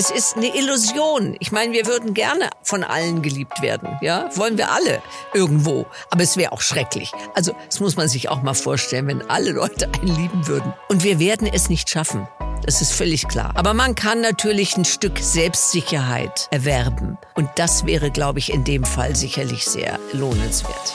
Es ist eine Illusion. Ich meine, wir würden gerne von allen geliebt werden. Ja, wollen wir alle irgendwo. Aber es wäre auch schrecklich. Also, das muss man sich auch mal vorstellen, wenn alle Leute einen lieben würden. Und wir werden es nicht schaffen. Das ist völlig klar. Aber man kann natürlich ein Stück Selbstsicherheit erwerben. Und das wäre, glaube ich, in dem Fall sicherlich sehr lohnenswert.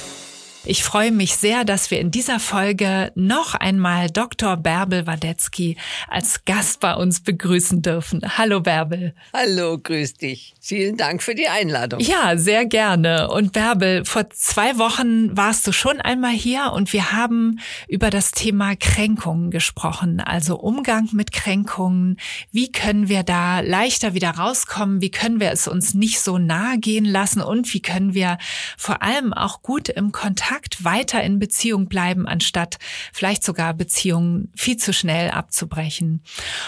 Ich freue mich sehr, dass wir in dieser Folge noch einmal Dr. Bärbel Wadetzky als Gast bei uns begrüßen dürfen. Hallo Bärbel. Hallo, grüß dich. Vielen Dank für die Einladung. Ja, sehr gerne. Und Bärbel, vor zwei Wochen warst du schon einmal hier und wir haben über das Thema Kränkungen gesprochen, also Umgang mit Kränkungen. Wie können wir da leichter wieder rauskommen? Wie können wir es uns nicht so nahe gehen lassen? Und wie können wir vor allem auch gut im Kontakt Kontakt weiter in Beziehung bleiben, anstatt vielleicht sogar Beziehungen viel zu schnell abzubrechen.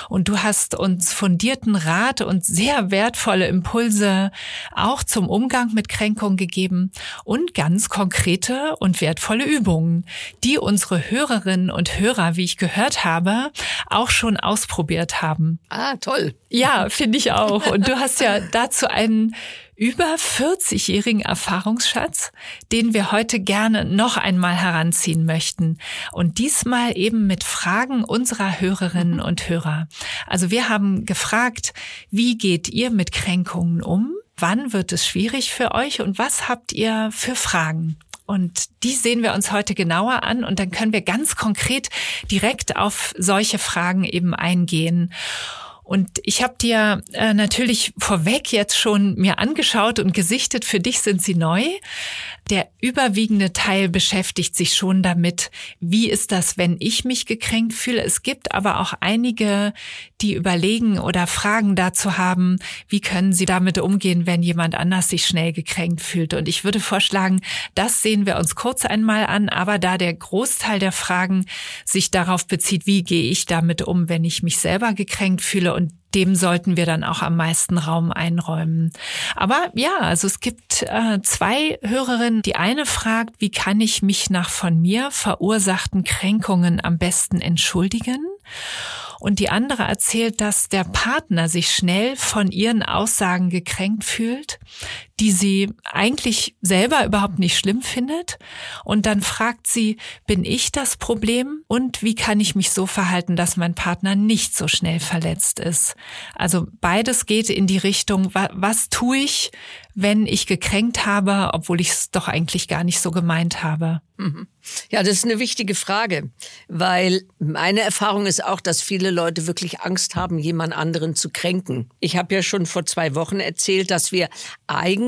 Und du hast uns fundierten Rat und sehr wertvolle Impulse auch zum Umgang mit Kränkung gegeben und ganz konkrete und wertvolle Übungen, die unsere Hörerinnen und Hörer, wie ich gehört habe, auch schon ausprobiert haben. Ah, toll. Ja, finde ich auch. Und du hast ja dazu einen über 40-jährigen Erfahrungsschatz, den wir heute gerne noch einmal heranziehen möchten. Und diesmal eben mit Fragen unserer Hörerinnen und Hörer. Also wir haben gefragt, wie geht ihr mit Kränkungen um? Wann wird es schwierig für euch und was habt ihr für Fragen? Und die sehen wir uns heute genauer an und dann können wir ganz konkret direkt auf solche Fragen eben eingehen. Und ich habe dir äh, natürlich vorweg jetzt schon mir angeschaut und gesichtet. Für dich sind sie neu. Der überwiegende Teil beschäftigt sich schon damit, wie ist das, wenn ich mich gekränkt fühle. Es gibt aber auch einige, die überlegen oder Fragen dazu haben, wie können sie damit umgehen, wenn jemand anders sich schnell gekränkt fühlt. Und ich würde vorschlagen, das sehen wir uns kurz einmal an. Aber da der Großteil der Fragen sich darauf bezieht, wie gehe ich damit um, wenn ich mich selber gekränkt fühle und dem sollten wir dann auch am meisten Raum einräumen. Aber ja, also es gibt äh, zwei Hörerinnen. Die eine fragt, wie kann ich mich nach von mir verursachten Kränkungen am besten entschuldigen? Und die andere erzählt, dass der Partner sich schnell von ihren Aussagen gekränkt fühlt, die sie eigentlich selber überhaupt nicht schlimm findet. Und dann fragt sie, bin ich das Problem? Und wie kann ich mich so verhalten, dass mein Partner nicht so schnell verletzt ist? Also beides geht in die Richtung, was, tue ich, wenn ich gekränkt habe, obwohl ich es doch eigentlich gar nicht so gemeint habe? Mhm. Ja, das ist eine wichtige Frage, weil meine Erfahrung ist auch, dass viele Leute wirklich Angst haben, jemand anderen zu kränken. Ich habe ja schon vor zwei Wochen erzählt, dass wir eigentlich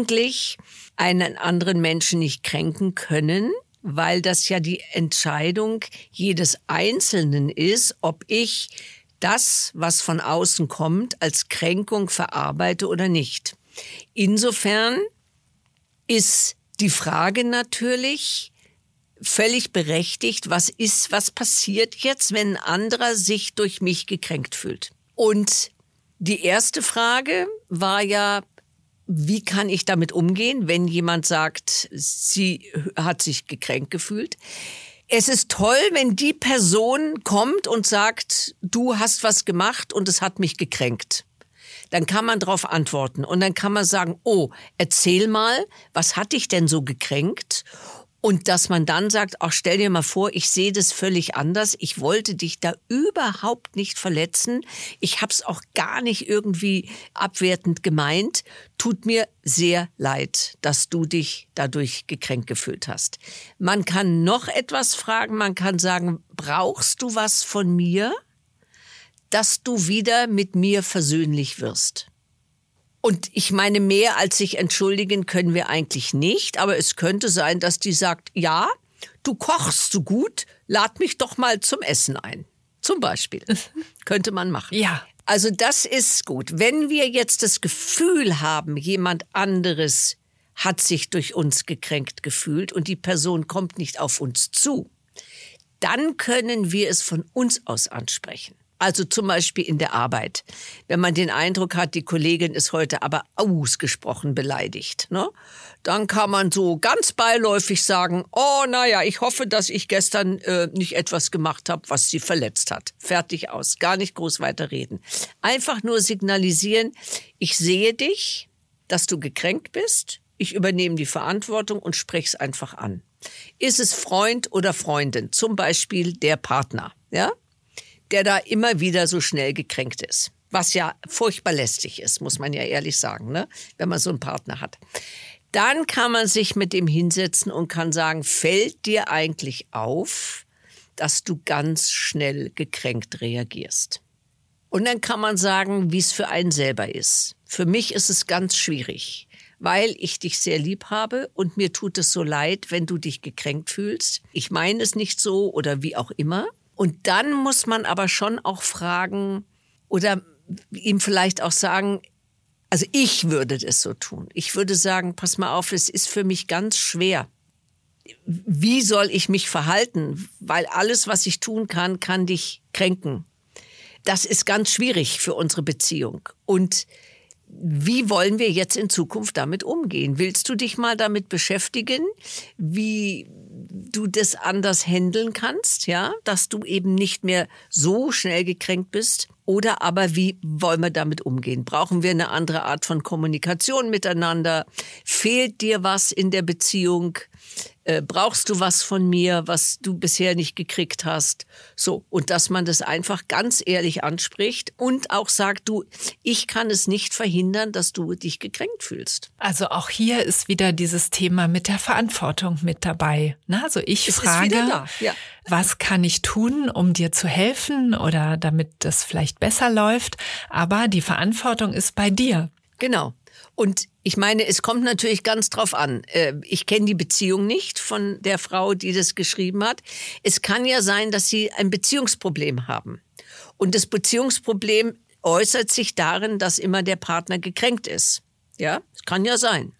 einen anderen Menschen nicht kränken können, weil das ja die Entscheidung jedes Einzelnen ist, ob ich das, was von außen kommt, als Kränkung verarbeite oder nicht. Insofern ist die Frage natürlich völlig berechtigt, was ist, was passiert jetzt, wenn ein anderer sich durch mich gekränkt fühlt? Und die erste Frage war ja, wie kann ich damit umgehen, wenn jemand sagt, sie hat sich gekränkt gefühlt? Es ist toll, wenn die Person kommt und sagt, du hast was gemacht und es hat mich gekränkt dann kann man darauf antworten und dann kann man sagen, oh, erzähl mal, was hat dich denn so gekränkt? Und dass man dann sagt, auch stell dir mal vor, ich sehe das völlig anders. Ich wollte dich da überhaupt nicht verletzen. Ich habe es auch gar nicht irgendwie abwertend gemeint. Tut mir sehr leid, dass du dich dadurch gekränkt gefühlt hast. Man kann noch etwas fragen. Man kann sagen, brauchst du was von mir? dass du wieder mit mir versöhnlich wirst. Und ich meine, mehr als sich entschuldigen können wir eigentlich nicht, aber es könnte sein, dass die sagt, ja, du kochst so gut, lad mich doch mal zum Essen ein. Zum Beispiel. könnte man machen. Ja. Also das ist gut. Wenn wir jetzt das Gefühl haben, jemand anderes hat sich durch uns gekränkt gefühlt und die Person kommt nicht auf uns zu, dann können wir es von uns aus ansprechen. Also zum Beispiel in der Arbeit. Wenn man den Eindruck hat, die Kollegin ist heute aber ausgesprochen beleidigt, ne? dann kann man so ganz beiläufig sagen, oh naja, ich hoffe, dass ich gestern äh, nicht etwas gemacht habe, was sie verletzt hat. Fertig aus. Gar nicht groß weiter reden. Einfach nur signalisieren, ich sehe dich, dass du gekränkt bist. Ich übernehme die Verantwortung und spreche es einfach an. Ist es Freund oder Freundin? Zum Beispiel der Partner, ja? Der da immer wieder so schnell gekränkt ist. Was ja furchtbar lästig ist, muss man ja ehrlich sagen, ne? wenn man so einen Partner hat. Dann kann man sich mit dem hinsetzen und kann sagen, fällt dir eigentlich auf, dass du ganz schnell gekränkt reagierst? Und dann kann man sagen, wie es für einen selber ist. Für mich ist es ganz schwierig, weil ich dich sehr lieb habe und mir tut es so leid, wenn du dich gekränkt fühlst. Ich meine es nicht so oder wie auch immer. Und dann muss man aber schon auch fragen oder ihm vielleicht auch sagen, also ich würde das so tun. Ich würde sagen, pass mal auf, es ist für mich ganz schwer. Wie soll ich mich verhalten? Weil alles, was ich tun kann, kann dich kränken. Das ist ganz schwierig für unsere Beziehung. Und wie wollen wir jetzt in Zukunft damit umgehen? Willst du dich mal damit beschäftigen, wie du das anders handeln kannst, ja, dass du eben nicht mehr so schnell gekränkt bist? Oder aber wie wollen wir damit umgehen? Brauchen wir eine andere Art von Kommunikation miteinander? Fehlt dir was in der Beziehung? Äh, brauchst du was von mir, was du bisher nicht gekriegt hast? So, und dass man das einfach ganz ehrlich anspricht und auch sagt, du, ich kann es nicht verhindern, dass du dich gekränkt fühlst. Also auch hier ist wieder dieses Thema mit der Verantwortung mit dabei. Na, also ich es frage, ja. was kann ich tun, um dir zu helfen oder damit das vielleicht besser läuft? Aber die Verantwortung ist bei dir. Genau. Und ich meine, es kommt natürlich ganz drauf an. Äh, ich kenne die Beziehung nicht von der Frau, die das geschrieben hat. Es kann ja sein, dass sie ein Beziehungsproblem haben. Und das Beziehungsproblem äußert sich darin, dass immer der Partner gekränkt ist. Ja, es kann ja sein.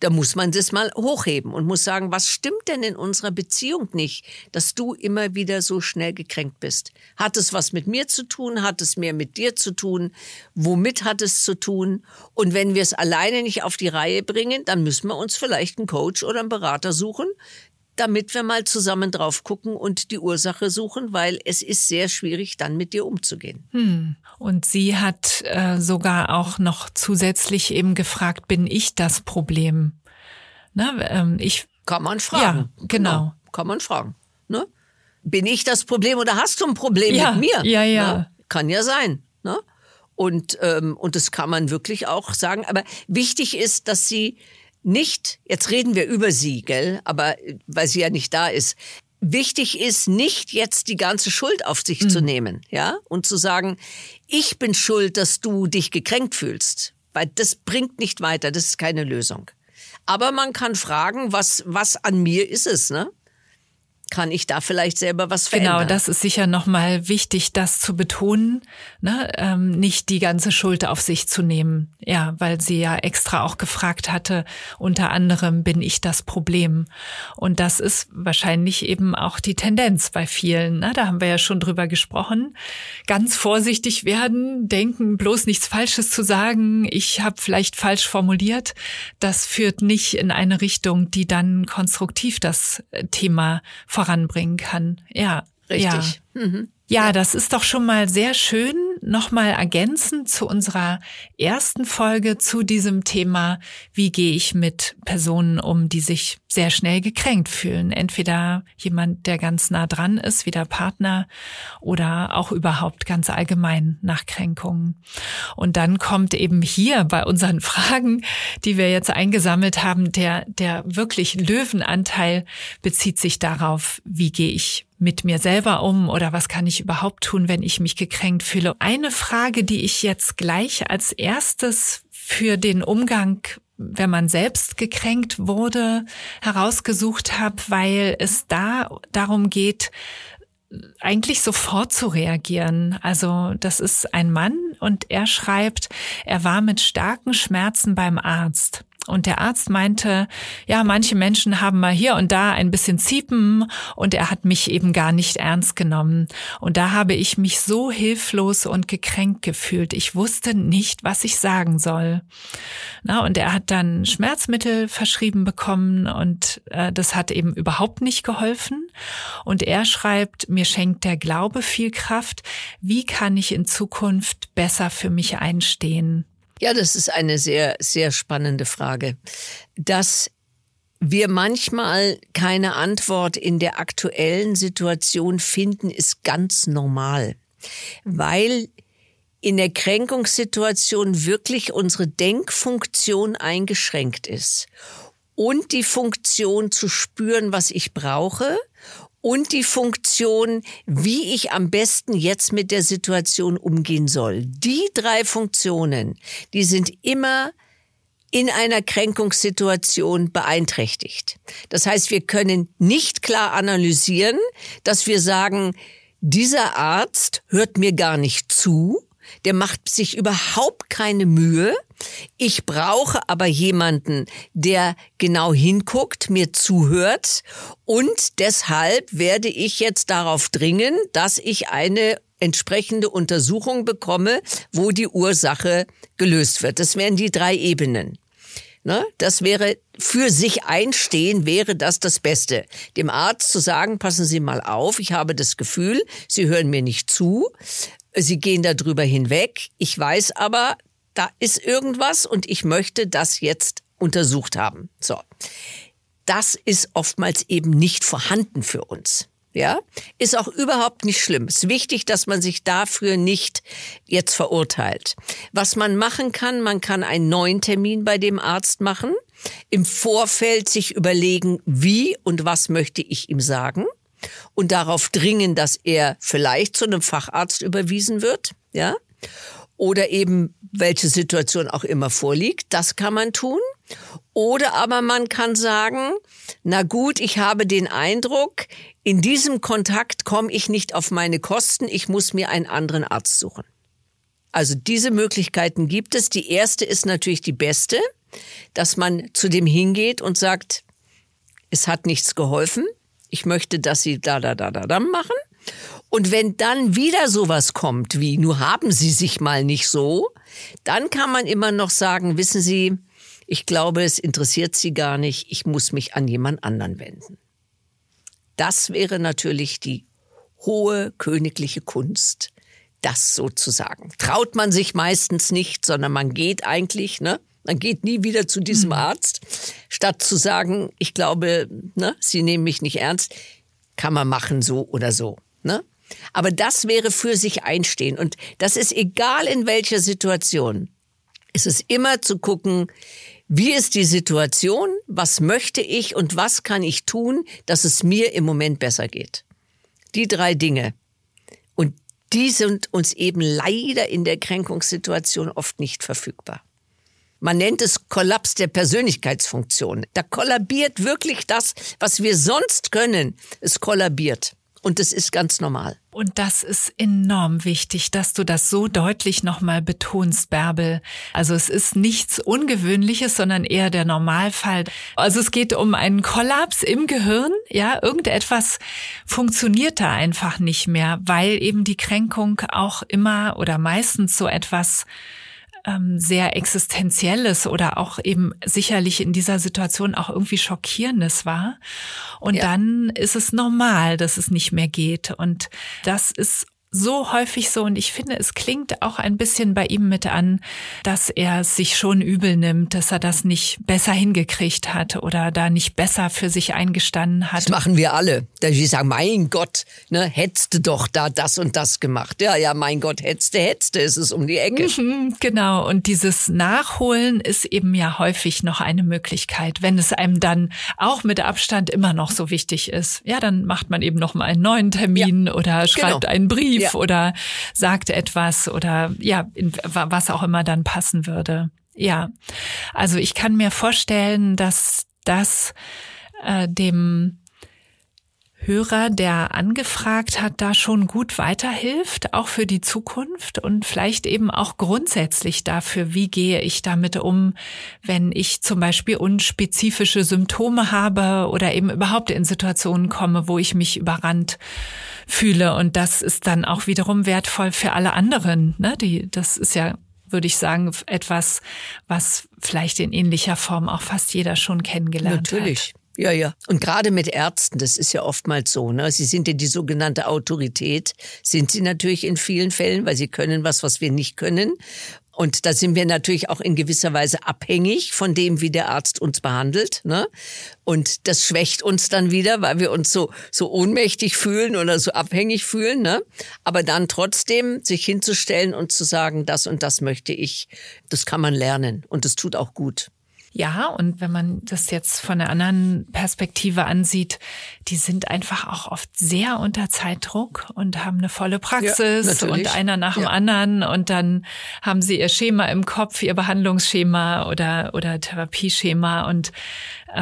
Da muss man das mal hochheben und muss sagen, was stimmt denn in unserer Beziehung nicht, dass du immer wieder so schnell gekränkt bist? Hat es was mit mir zu tun? Hat es mehr mit dir zu tun? Womit hat es zu tun? Und wenn wir es alleine nicht auf die Reihe bringen, dann müssen wir uns vielleicht einen Coach oder einen Berater suchen, damit wir mal zusammen drauf gucken und die Ursache suchen, weil es ist sehr schwierig, dann mit dir umzugehen. Hm. Und sie hat äh, sogar auch noch zusätzlich eben gefragt, bin ich das Problem? Ne, ähm, ich kann man fragen. Ja, genau. genau. Kann man fragen. Ne? Bin ich das Problem oder hast du ein Problem ja, mit mir? Ja, ja. Ne? Kann ja sein. Ne? Und, ähm, und das kann man wirklich auch sagen. Aber wichtig ist, dass sie nicht, jetzt reden wir über sie, gell, aber weil sie ja nicht da ist. Wichtig ist nicht jetzt die ganze Schuld auf sich mhm. zu nehmen, ja, und zu sagen, ich bin schuld, dass du dich gekränkt fühlst, weil das bringt nicht weiter, das ist keine Lösung. Aber man kann fragen, was, was an mir ist es, ne? Kann ich da vielleicht selber was genau, verändern. Genau, das ist sicher nochmal wichtig, das zu betonen, ne? ähm, nicht die ganze Schuld auf sich zu nehmen. Ja, weil sie ja extra auch gefragt hatte, unter anderem bin ich das Problem. Und das ist wahrscheinlich eben auch die Tendenz bei vielen. Ne? Da haben wir ja schon drüber gesprochen. Ganz vorsichtig werden, denken, bloß nichts Falsches zu sagen. Ich habe vielleicht falsch formuliert. Das führt nicht in eine Richtung, die dann konstruktiv das Thema voranbringen kann. Ja, richtig. Ja. Mhm. Ja, das ist doch schon mal sehr schön. Nochmal ergänzend zu unserer ersten Folge zu diesem Thema, wie gehe ich mit Personen um, die sich sehr schnell gekränkt fühlen. Entweder jemand, der ganz nah dran ist, wie der Partner, oder auch überhaupt ganz allgemein nach Kränkungen. Und dann kommt eben hier bei unseren Fragen, die wir jetzt eingesammelt haben, der, der wirklich Löwenanteil bezieht sich darauf, wie gehe ich mit mir selber um oder was kann ich überhaupt tun, wenn ich mich gekränkt fühle. Eine Frage, die ich jetzt gleich als erstes für den Umgang wenn man selbst gekränkt wurde, herausgesucht habe, weil es da darum geht, eigentlich sofort zu reagieren. Also das ist ein Mann und er schreibt, er war mit starken Schmerzen beim Arzt. Und der Arzt meinte, ja, manche Menschen haben mal hier und da ein bisschen Ziepen und er hat mich eben gar nicht ernst genommen. Und da habe ich mich so hilflos und gekränkt gefühlt. Ich wusste nicht, was ich sagen soll. Na, und er hat dann Schmerzmittel verschrieben bekommen und äh, das hat eben überhaupt nicht geholfen. Und er schreibt, mir schenkt der Glaube viel Kraft. Wie kann ich in Zukunft besser für mich einstehen? Ja, das ist eine sehr, sehr spannende Frage. Dass wir manchmal keine Antwort in der aktuellen Situation finden, ist ganz normal, weil in der Kränkungssituation wirklich unsere Denkfunktion eingeschränkt ist. Und die Funktion zu spüren, was ich brauche und die Funktion, wie ich am besten jetzt mit der Situation umgehen soll. Die drei Funktionen, die sind immer in einer Kränkungssituation beeinträchtigt. Das heißt, wir können nicht klar analysieren, dass wir sagen, dieser Arzt hört mir gar nicht zu, der macht sich überhaupt keine Mühe. Ich brauche aber jemanden, der genau hinguckt, mir zuhört und deshalb werde ich jetzt darauf dringen, dass ich eine entsprechende Untersuchung bekomme, wo die Ursache gelöst wird. Das wären die drei Ebenen. Ne? Das wäre für sich einstehen, wäre das das Beste. Dem Arzt zu sagen, passen Sie mal auf, ich habe das Gefühl, Sie hören mir nicht zu. Sie gehen darüber hinweg. Ich weiß aber, da ist irgendwas und ich möchte das jetzt untersucht haben. So. Das ist oftmals eben nicht vorhanden für uns. Ja, ist auch überhaupt nicht schlimm. Es ist wichtig, dass man sich dafür nicht jetzt verurteilt. Was man machen kann, man kann einen neuen Termin bei dem Arzt machen, im Vorfeld sich überlegen, wie und was möchte ich ihm sagen und darauf dringen, dass er vielleicht zu einem Facharzt überwiesen wird, ja? Oder eben welche Situation auch immer vorliegt, das kann man tun. Oder aber man kann sagen, na gut, ich habe den Eindruck, in diesem Kontakt komme ich nicht auf meine Kosten, ich muss mir einen anderen Arzt suchen. Also diese Möglichkeiten gibt es. Die erste ist natürlich die beste, dass man zu dem hingeht und sagt, es hat nichts geholfen ich möchte, dass Sie da, da, da, da, da machen. Und wenn dann wieder sowas kommt wie, nur haben Sie sich mal nicht so, dann kann man immer noch sagen, wissen Sie, ich glaube, es interessiert Sie gar nicht, ich muss mich an jemand anderen wenden. Das wäre natürlich die hohe königliche Kunst, das sozusagen. Traut man sich meistens nicht, sondern man geht eigentlich, ne? Man geht nie wieder zu diesem mhm. Arzt, statt zu sagen, ich glaube, ne, Sie nehmen mich nicht ernst, kann man machen so oder so. Ne? Aber das wäre für sich einstehen. Und das ist egal in welcher Situation. Es ist immer zu gucken, wie ist die Situation, was möchte ich und was kann ich tun, dass es mir im Moment besser geht. Die drei Dinge. Und die sind uns eben leider in der Kränkungssituation oft nicht verfügbar. Man nennt es Kollaps der Persönlichkeitsfunktion. Da kollabiert wirklich das, was wir sonst können. Es kollabiert. Und das ist ganz normal. Und das ist enorm wichtig, dass du das so deutlich nochmal betonst, Bärbel. Also es ist nichts Ungewöhnliches, sondern eher der Normalfall. Also es geht um einen Kollaps im Gehirn. Ja, irgendetwas funktioniert da einfach nicht mehr, weil eben die Kränkung auch immer oder meistens so etwas ähm, sehr Existenzielles oder auch eben sicherlich in dieser Situation auch irgendwie Schockierendes war. Und ja. dann ist es normal, dass es nicht mehr geht. Und das ist so häufig so und ich finde, es klingt auch ein bisschen bei ihm mit an, dass er sich schon übel nimmt, dass er das nicht besser hingekriegt hat oder da nicht besser für sich eingestanden hat. Das machen wir alle. Da ich sagen, mein Gott, ne, hättest du doch da das und das gemacht. Ja, ja, mein Gott, hättest du, hättest du, ist es um die Ecke. Mhm, genau. Und dieses Nachholen ist eben ja häufig noch eine Möglichkeit, wenn es einem dann auch mit Abstand immer noch so wichtig ist. Ja, dann macht man eben noch mal einen neuen Termin ja, oder schreibt genau. einen Brief ja. Oder sagt etwas oder ja, was auch immer dann passen würde. Ja, also ich kann mir vorstellen, dass das äh, dem Hörer, der angefragt hat, da schon gut weiterhilft, auch für die Zukunft und vielleicht eben auch grundsätzlich dafür, wie gehe ich damit um, wenn ich zum Beispiel unspezifische Symptome habe oder eben überhaupt in Situationen komme, wo ich mich überrannt fühle. Und das ist dann auch wiederum wertvoll für alle anderen. Ne? Die, das ist ja würde ich sagen, etwas, was vielleicht in ähnlicher Form auch fast jeder schon kennengelernt Natürlich. hat. Natürlich. Ja, ja. Und gerade mit Ärzten, das ist ja oftmals so. Ne? Sie sind ja die sogenannte Autorität, sind sie natürlich in vielen Fällen, weil sie können was, was wir nicht können. Und da sind wir natürlich auch in gewisser Weise abhängig von dem, wie der Arzt uns behandelt. Ne? Und das schwächt uns dann wieder, weil wir uns so, so ohnmächtig fühlen oder so abhängig fühlen. Ne? Aber dann trotzdem sich hinzustellen und zu sagen, das und das möchte ich, das kann man lernen. Und das tut auch gut. Ja, und wenn man das jetzt von einer anderen Perspektive ansieht, die sind einfach auch oft sehr unter Zeitdruck und haben eine volle Praxis ja, und einer nach dem ja. anderen. Und dann haben sie ihr Schema im Kopf, ihr Behandlungsschema oder, oder Therapieschema. Und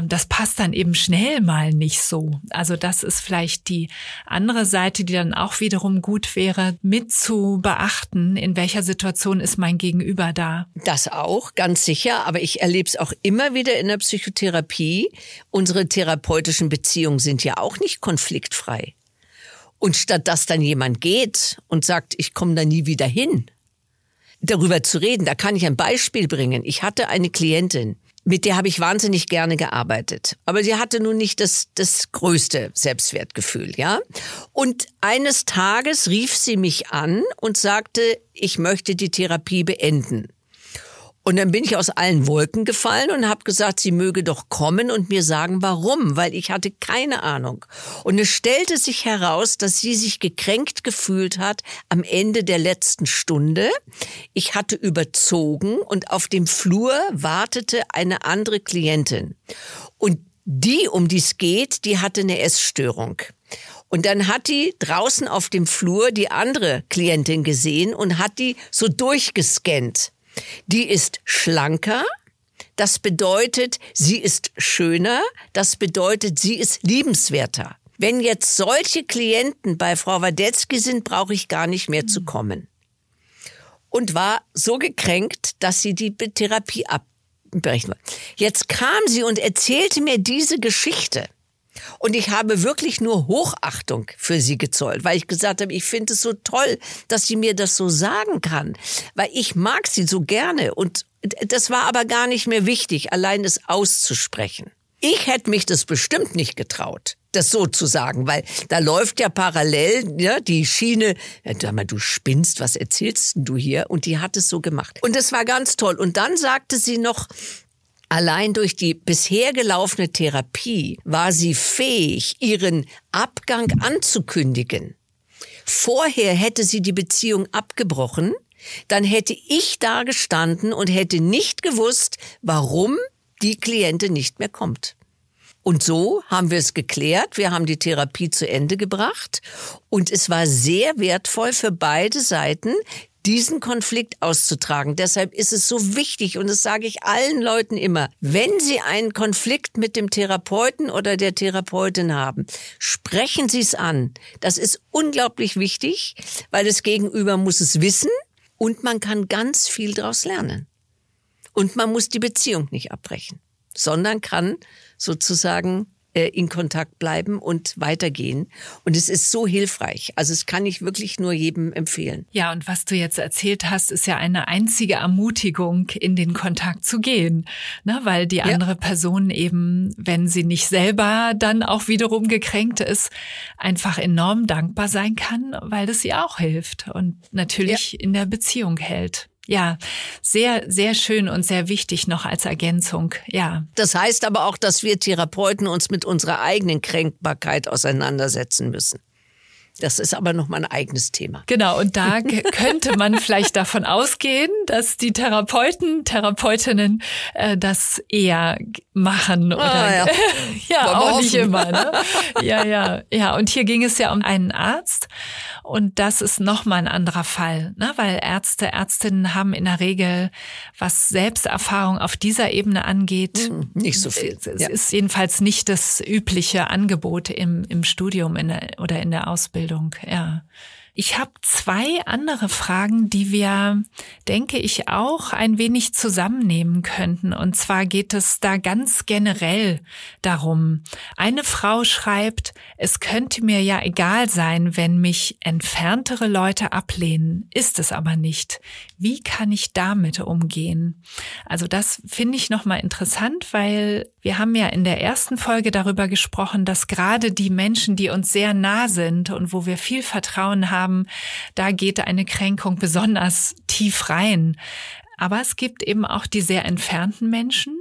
das passt dann eben schnell mal nicht so. Also das ist vielleicht die andere Seite, die dann auch wiederum gut wäre, mit zu beachten, in welcher Situation ist mein Gegenüber da. Das auch, ganz sicher. Aber ich erlebe es auch immer wieder in der Psychotherapie. Unsere therapeutischen Beziehungen sind ja auch nicht konfliktfrei. Und statt dass dann jemand geht und sagt, ich komme da nie wieder hin, darüber zu reden, da kann ich ein Beispiel bringen. Ich hatte eine Klientin, mit der habe ich wahnsinnig gerne gearbeitet. Aber sie hatte nun nicht das, das größte Selbstwertgefühl, ja. Und eines Tages rief sie mich an und sagte, ich möchte die Therapie beenden. Und dann bin ich aus allen Wolken gefallen und habe gesagt, sie möge doch kommen und mir sagen, warum, weil ich hatte keine Ahnung. Und es stellte sich heraus, dass sie sich gekränkt gefühlt hat am Ende der letzten Stunde. Ich hatte überzogen und auf dem Flur wartete eine andere Klientin. Und die, um die es geht, die hatte eine Essstörung. Und dann hat die draußen auf dem Flur die andere Klientin gesehen und hat die so durchgescannt. Die ist schlanker. Das bedeutet, sie ist schöner. Das bedeutet, sie ist liebenswerter. Wenn jetzt solche Klienten bei Frau Wadetzky sind, brauche ich gar nicht mehr zu kommen. Und war so gekränkt, dass sie die Therapie abbrechen wollte. Jetzt kam sie und erzählte mir diese Geschichte. Und ich habe wirklich nur Hochachtung für sie gezollt, weil ich gesagt habe, ich finde es so toll, dass sie mir das so sagen kann, weil ich mag sie so gerne. Und das war aber gar nicht mehr wichtig, allein es auszusprechen. Ich hätte mich das bestimmt nicht getraut, das so zu sagen, weil da läuft ja parallel ja, die Schiene, ja, sag mal, du spinnst, was erzählst du hier? Und die hat es so gemacht. Und das war ganz toll. Und dann sagte sie noch, Allein durch die bisher gelaufene Therapie war sie fähig, ihren Abgang anzukündigen. Vorher hätte sie die Beziehung abgebrochen, dann hätte ich da gestanden und hätte nicht gewusst, warum die Klientin nicht mehr kommt. Und so haben wir es geklärt. Wir haben die Therapie zu Ende gebracht. Und es war sehr wertvoll für beide Seiten, diesen Konflikt auszutragen. Deshalb ist es so wichtig, und das sage ich allen Leuten immer, wenn Sie einen Konflikt mit dem Therapeuten oder der Therapeutin haben, sprechen Sie es an. Das ist unglaublich wichtig, weil das Gegenüber muss es wissen und man kann ganz viel daraus lernen. Und man muss die Beziehung nicht abbrechen, sondern kann sozusagen in Kontakt bleiben und weitergehen. Und es ist so hilfreich. Also es kann ich wirklich nur jedem empfehlen. Ja, und was du jetzt erzählt hast, ist ja eine einzige Ermutigung, in den Kontakt zu gehen. Ne? Weil die andere ja. Person eben, wenn sie nicht selber dann auch wiederum gekränkt ist, einfach enorm dankbar sein kann, weil das ihr auch hilft und natürlich ja. in der Beziehung hält. Ja, sehr, sehr schön und sehr wichtig noch als Ergänzung. Ja. Das heißt aber auch, dass wir Therapeuten uns mit unserer eigenen Kränkbarkeit auseinandersetzen müssen. Das ist aber noch mal ein eigenes Thema. Genau, und da könnte man vielleicht davon ausgehen, dass die Therapeuten, Therapeutinnen äh, das eher machen oder ah, ja, ja auch nicht immer. Ne? Ja, ja, ja. Und hier ging es ja um einen Arzt und das ist noch mal ein anderer Fall, ne? weil Ärzte, Ärztinnen haben in der Regel, was Selbsterfahrung auf dieser Ebene angeht, hm, nicht so viel. Es ja. ist jedenfalls nicht das übliche Angebot im, im Studium in der, oder in der Ausbildung. Ja. Ich habe zwei andere Fragen, die wir, denke ich, auch ein wenig zusammennehmen könnten. Und zwar geht es da ganz generell darum. Eine Frau schreibt, es könnte mir ja egal sein, wenn mich entferntere Leute ablehnen, ist es aber nicht. Wie kann ich damit umgehen? Also das finde ich nochmal interessant, weil wir haben ja in der ersten Folge darüber gesprochen, dass gerade die Menschen, die uns sehr nah sind und wo wir viel Vertrauen haben, da geht eine Kränkung besonders tief rein. Aber es gibt eben auch die sehr entfernten Menschen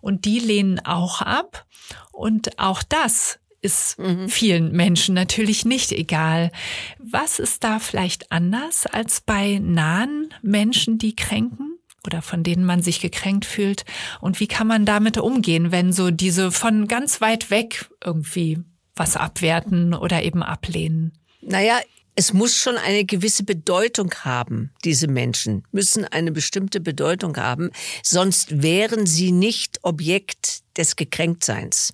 und die lehnen auch ab. Und auch das ist mhm. vielen Menschen natürlich nicht egal. Was ist da vielleicht anders als bei nahen Menschen, die kränken? oder von denen man sich gekränkt fühlt? Und wie kann man damit umgehen, wenn so diese von ganz weit weg irgendwie was abwerten oder eben ablehnen? Naja, es muss schon eine gewisse Bedeutung haben. Diese Menschen müssen eine bestimmte Bedeutung haben, sonst wären sie nicht Objekt des Gekränktseins.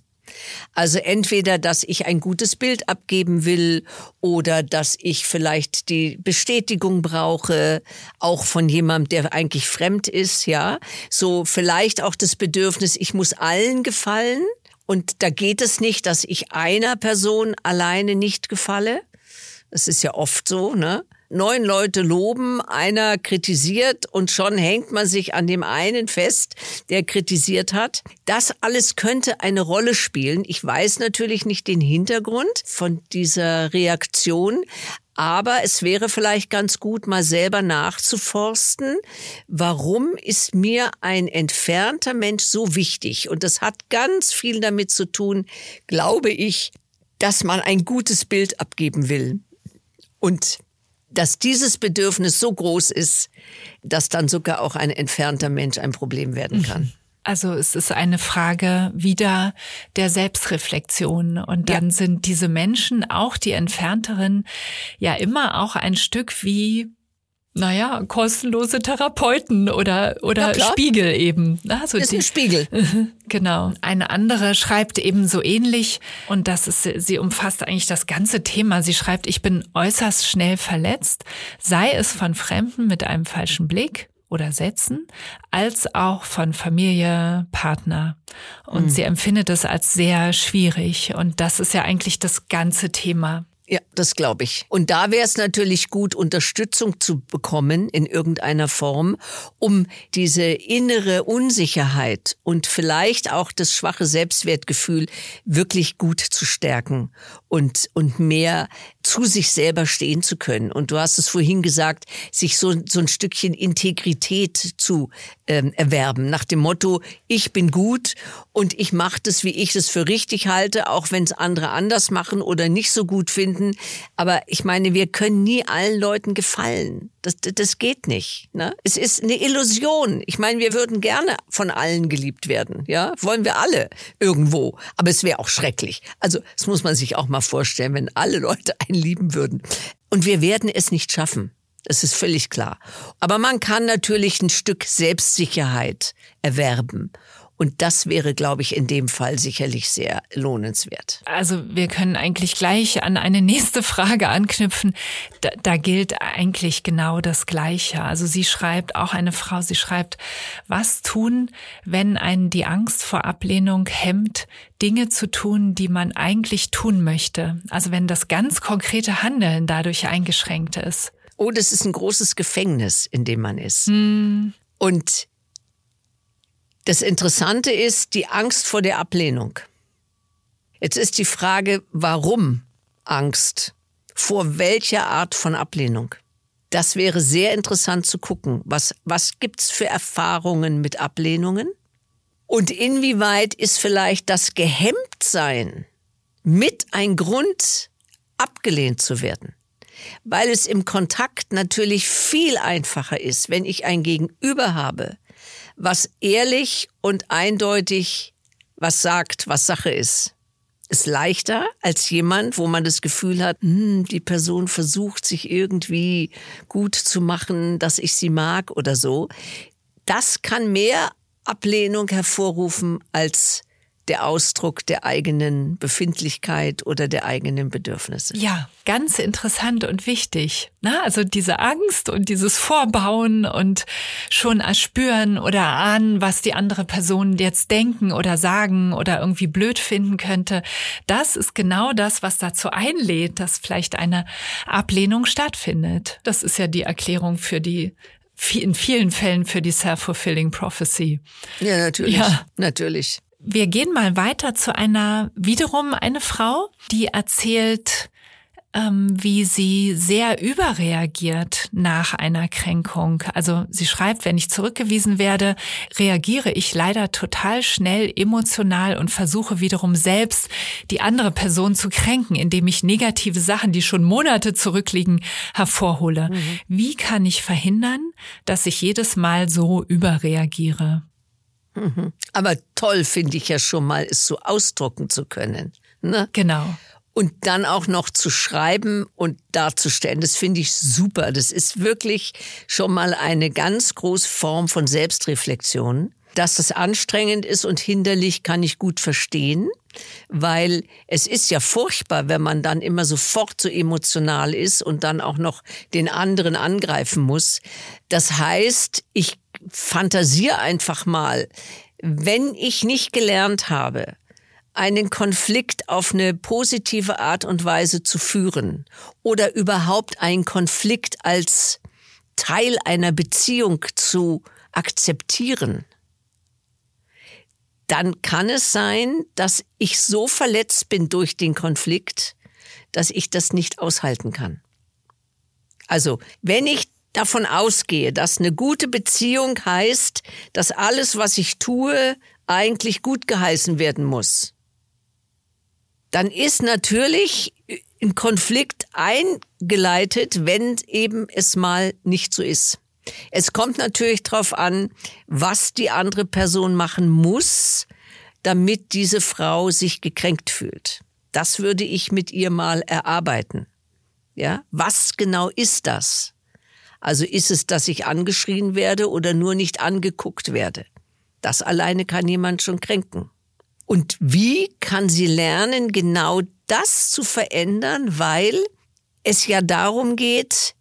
Also entweder, dass ich ein gutes Bild abgeben will oder dass ich vielleicht die Bestätigung brauche, auch von jemandem, der eigentlich fremd ist, ja. So vielleicht auch das Bedürfnis, ich muss allen gefallen. Und da geht es nicht, dass ich einer Person alleine nicht gefalle. Das ist ja oft so, ne? neun Leute loben, einer kritisiert und schon hängt man sich an dem einen fest, der kritisiert hat. Das alles könnte eine Rolle spielen. Ich weiß natürlich nicht den Hintergrund von dieser Reaktion, aber es wäre vielleicht ganz gut, mal selber nachzuforsten, warum ist mir ein entfernter Mensch so wichtig? Und das hat ganz viel damit zu tun, glaube ich, dass man ein gutes Bild abgeben will. Und dass dieses Bedürfnis so groß ist, dass dann sogar auch ein entfernter Mensch ein Problem werden mhm. kann. Also es ist eine Frage wieder der Selbstreflexion. Und dann ja. sind diese Menschen, auch die entfernteren, ja immer auch ein Stück wie naja, kostenlose Therapeuten oder, oder ja, Spiegel eben. Also ist die, ein Spiegel. Genau. Eine andere schreibt eben so ähnlich und das ist, sie umfasst eigentlich das ganze Thema. Sie schreibt, ich bin äußerst schnell verletzt, sei es von Fremden mit einem falschen Blick oder Sätzen, als auch von Familie, Partner. Und mhm. sie empfindet es als sehr schwierig. Und das ist ja eigentlich das ganze Thema. Ja, das glaube ich. Und da wäre es natürlich gut, Unterstützung zu bekommen in irgendeiner Form, um diese innere Unsicherheit und vielleicht auch das schwache Selbstwertgefühl wirklich gut zu stärken und, und mehr zu sich selber stehen zu können. Und du hast es vorhin gesagt, sich so, so ein Stückchen Integrität zu ähm, erwerben, nach dem Motto, ich bin gut und ich mache das, wie ich es für richtig halte, auch wenn es andere anders machen oder nicht so gut finden. Aber ich meine, wir können nie allen Leuten gefallen. Das, das geht nicht. Ne? Es ist eine Illusion. Ich meine, wir würden gerne von allen geliebt werden. Ja, wollen wir alle irgendwo. Aber es wäre auch schrecklich. Also, das muss man sich auch mal vorstellen, wenn alle Leute einen lieben würden. Und wir werden es nicht schaffen. Das ist völlig klar. Aber man kann natürlich ein Stück Selbstsicherheit erwerben. Und das wäre, glaube ich, in dem Fall sicherlich sehr lohnenswert. Also wir können eigentlich gleich an eine nächste Frage anknüpfen. Da, da gilt eigentlich genau das Gleiche. Also sie schreibt, auch eine Frau, sie schreibt, was tun, wenn einen die Angst vor Ablehnung hemmt, Dinge zu tun, die man eigentlich tun möchte. Also wenn das ganz konkrete Handeln dadurch eingeschränkt ist. Oh, das ist ein großes Gefängnis, in dem man ist. Hm. Und das Interessante ist die Angst vor der Ablehnung. Jetzt ist die Frage, warum Angst? Vor welcher Art von Ablehnung? Das wäre sehr interessant zu gucken. Was, was gibt's für Erfahrungen mit Ablehnungen? Und inwieweit ist vielleicht das Gehemmtsein mit ein Grund, abgelehnt zu werden. Weil es im Kontakt natürlich viel einfacher ist, wenn ich ein Gegenüber habe, was ehrlich und eindeutig was sagt, was Sache ist. Ist leichter als jemand, wo man das Gefühl hat, hm, die Person versucht sich irgendwie gut zu machen, dass ich sie mag oder so. Das kann mehr Ablehnung hervorrufen als der Ausdruck der eigenen Befindlichkeit oder der eigenen Bedürfnisse. Ja, ganz interessant und wichtig. Na, ne? also diese Angst und dieses Vorbauen und schon erspüren oder ahnen, was die andere Person jetzt denken oder sagen oder irgendwie blöd finden könnte. Das ist genau das, was dazu einlädt, dass vielleicht eine Ablehnung stattfindet. Das ist ja die Erklärung für die in vielen Fällen für die self-fulfilling prophecy. Ja, natürlich. Ja. Natürlich. Wir gehen mal weiter zu einer, wiederum eine Frau, die erzählt, ähm, wie sie sehr überreagiert nach einer Kränkung. Also sie schreibt, wenn ich zurückgewiesen werde, reagiere ich leider total schnell emotional und versuche wiederum selbst die andere Person zu kränken, indem ich negative Sachen, die schon Monate zurückliegen, hervorhole. Mhm. Wie kann ich verhindern, dass ich jedes Mal so überreagiere? Mhm. Aber toll finde ich ja schon mal, es so ausdrucken zu können. Ne? Genau. Und dann auch noch zu schreiben und darzustellen, das finde ich super. Das ist wirklich schon mal eine ganz große Form von Selbstreflexion. Dass das anstrengend ist und hinderlich, kann ich gut verstehen, weil es ist ja furchtbar, wenn man dann immer sofort so emotional ist und dann auch noch den anderen angreifen muss. Das heißt, ich fantasiere einfach mal, wenn ich nicht gelernt habe, einen Konflikt auf eine positive Art und Weise zu führen oder überhaupt einen Konflikt als Teil einer Beziehung zu akzeptieren, dann kann es sein, dass ich so verletzt bin durch den Konflikt, dass ich das nicht aushalten kann. Also, wenn ich davon ausgehe, dass eine gute Beziehung heißt, dass alles, was ich tue, eigentlich gut geheißen werden muss, dann ist natürlich ein Konflikt eingeleitet, wenn eben es mal nicht so ist. Es kommt natürlich darauf an, was die andere Person machen muss, damit diese Frau sich gekränkt fühlt. Das würde ich mit ihr mal erarbeiten. Ja, was genau ist das? Also ist es, dass ich angeschrien werde oder nur nicht angeguckt werde? Das alleine kann jemand schon kränken. Und wie kann sie lernen, genau das zu verändern, weil es ja darum geht,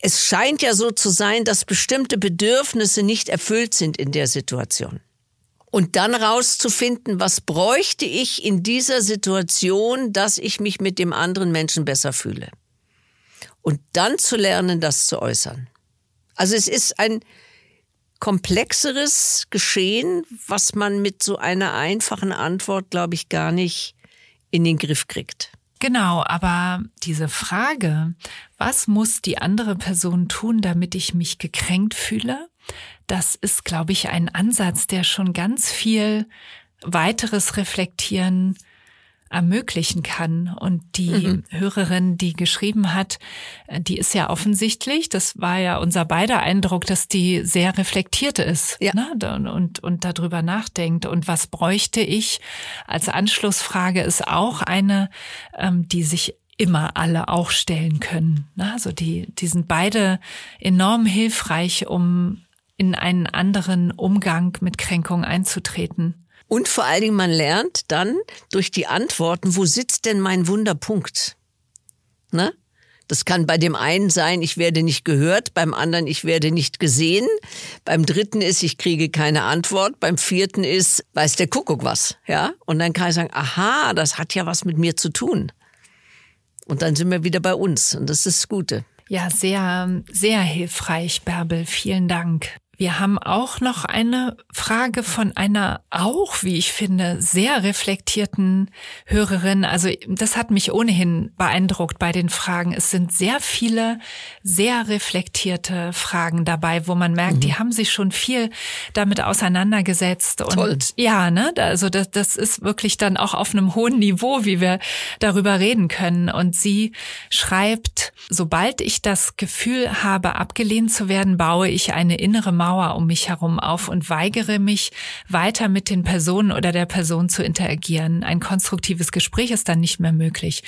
es scheint ja so zu sein, dass bestimmte Bedürfnisse nicht erfüllt sind in der Situation. Und dann rauszufinden, was bräuchte ich in dieser Situation, dass ich mich mit dem anderen Menschen besser fühle und dann zu lernen, das zu äußern. Also es ist ein komplexeres Geschehen, was man mit so einer einfachen Antwort, glaube ich, gar nicht in den Griff kriegt. Genau, aber diese Frage, was muss die andere Person tun, damit ich mich gekränkt fühle, das ist, glaube ich, ein Ansatz, der schon ganz viel weiteres Reflektieren ermöglichen kann. Und die mhm. Hörerin, die geschrieben hat, äh, die ist ja offensichtlich, das war ja unser beider Eindruck, dass die sehr reflektiert ist ja. ne? und, und darüber nachdenkt. Und was bräuchte ich als Anschlussfrage ist auch eine, ähm, die sich immer alle auch stellen können. Ne? Also die, die sind beide enorm hilfreich, um in einen anderen Umgang mit Kränkung einzutreten. Und vor allen Dingen, man lernt dann durch die Antworten, wo sitzt denn mein Wunderpunkt? Ne? Das kann bei dem einen sein, ich werde nicht gehört, beim anderen, ich werde nicht gesehen, beim dritten ist, ich kriege keine Antwort, beim vierten ist, weiß der Kuckuck was, ja? Und dann kann ich sagen, aha, das hat ja was mit mir zu tun. Und dann sind wir wieder bei uns und das ist das Gute. Ja, sehr, sehr hilfreich, Bärbel. Vielen Dank. Wir haben auch noch eine Frage von einer auch, wie ich finde, sehr reflektierten Hörerin. Also das hat mich ohnehin beeindruckt bei den Fragen. Es sind sehr viele sehr reflektierte Fragen dabei, wo man merkt, mhm. die haben sich schon viel damit auseinandergesetzt. Und Toll. ja, ne, also das, das ist wirklich dann auch auf einem hohen Niveau, wie wir darüber reden können. Und sie schreibt, sobald ich das Gefühl habe, abgelehnt zu werden, baue ich eine innere Mauer Mauer um mich herum auf und weigere mich, weiter mit den Personen oder der Person zu interagieren. Ein konstruktives Gespräch ist dann nicht mehr möglich.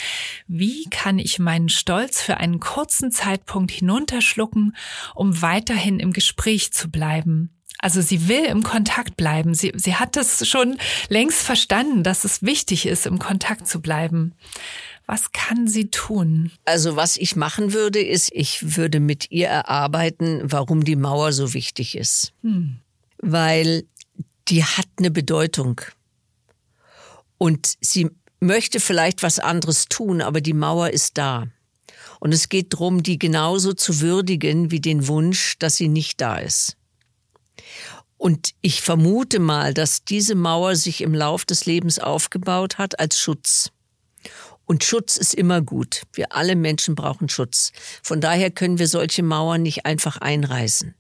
Wie kann ich meinen Stolz für einen kurzen Zeitpunkt hinunterschlucken, um weiterhin im Gespräch zu bleiben? Also sie will im Kontakt bleiben. Sie, sie hat es schon längst verstanden, dass es wichtig ist, im Kontakt zu bleiben. Was kann sie tun? Also was ich machen würde, ist, ich würde mit ihr erarbeiten, warum die Mauer so wichtig ist. Hm. Weil die hat eine Bedeutung. Und sie möchte vielleicht was anderes tun, aber die Mauer ist da. Und es geht darum, die genauso zu würdigen wie den Wunsch, dass sie nicht da ist. Und ich vermute mal, dass diese Mauer sich im Lauf des Lebens aufgebaut hat als Schutz. Und Schutz ist immer gut. Wir alle Menschen brauchen Schutz. Von daher können wir solche Mauern nicht einfach einreißen,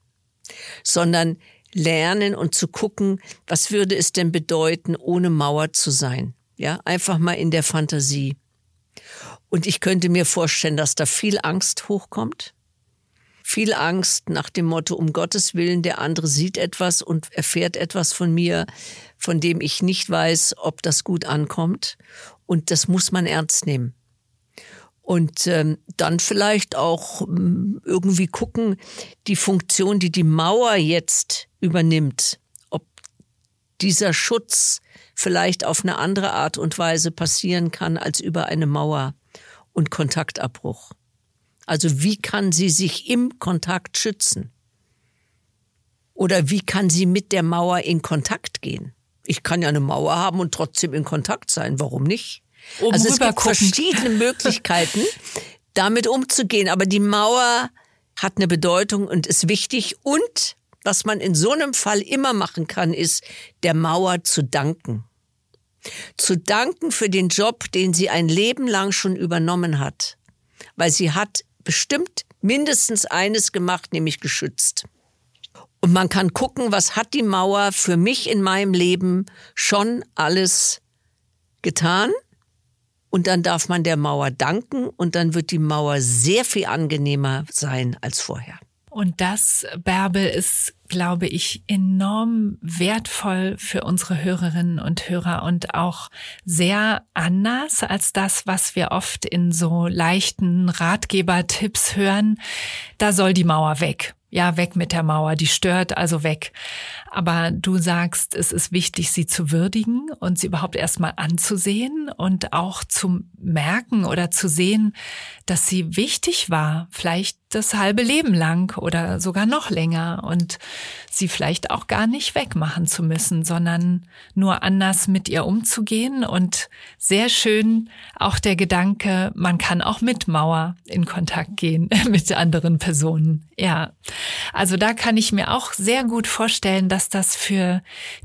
sondern lernen und zu gucken, was würde es denn bedeuten, ohne Mauer zu sein? Ja, einfach mal in der Fantasie. Und ich könnte mir vorstellen, dass da viel Angst hochkommt. Viel Angst nach dem Motto, um Gottes Willen, der andere sieht etwas und erfährt etwas von mir, von dem ich nicht weiß, ob das gut ankommt. Und das muss man ernst nehmen. Und ähm, dann vielleicht auch ähm, irgendwie gucken, die Funktion, die die Mauer jetzt übernimmt, ob dieser Schutz vielleicht auf eine andere Art und Weise passieren kann als über eine Mauer und Kontaktabbruch. Also wie kann sie sich im Kontakt schützen? Oder wie kann sie mit der Mauer in Kontakt gehen? Ich kann ja eine Mauer haben und trotzdem in Kontakt sein. Warum nicht? Oben also es gibt gucken. verschiedene Möglichkeiten, damit umzugehen. Aber die Mauer hat eine Bedeutung und ist wichtig. Und was man in so einem Fall immer machen kann, ist, der Mauer zu danken. Zu danken für den Job, den sie ein Leben lang schon übernommen hat. Weil sie hat bestimmt mindestens eines gemacht, nämlich geschützt. Und man kann gucken, was hat die Mauer für mich in meinem Leben schon alles getan. Und dann darf man der Mauer danken und dann wird die Mauer sehr viel angenehmer sein als vorher. Und das, Bärbel, ist, glaube ich, enorm wertvoll für unsere Hörerinnen und Hörer und auch sehr anders als das, was wir oft in so leichten Ratgebertipps hören. Da soll die Mauer weg ja, weg mit der Mauer, die stört, also weg. Aber du sagst, es ist wichtig, sie zu würdigen und sie überhaupt erstmal anzusehen und auch zu merken oder zu sehen, dass sie wichtig war, vielleicht das halbe Leben lang oder sogar noch länger und sie vielleicht auch gar nicht wegmachen zu müssen, sondern nur anders mit ihr umzugehen und sehr schön auch der Gedanke, man kann auch mit Mauer in Kontakt gehen mit anderen Personen. Ja. Also da kann ich mir auch sehr gut vorstellen, dass das für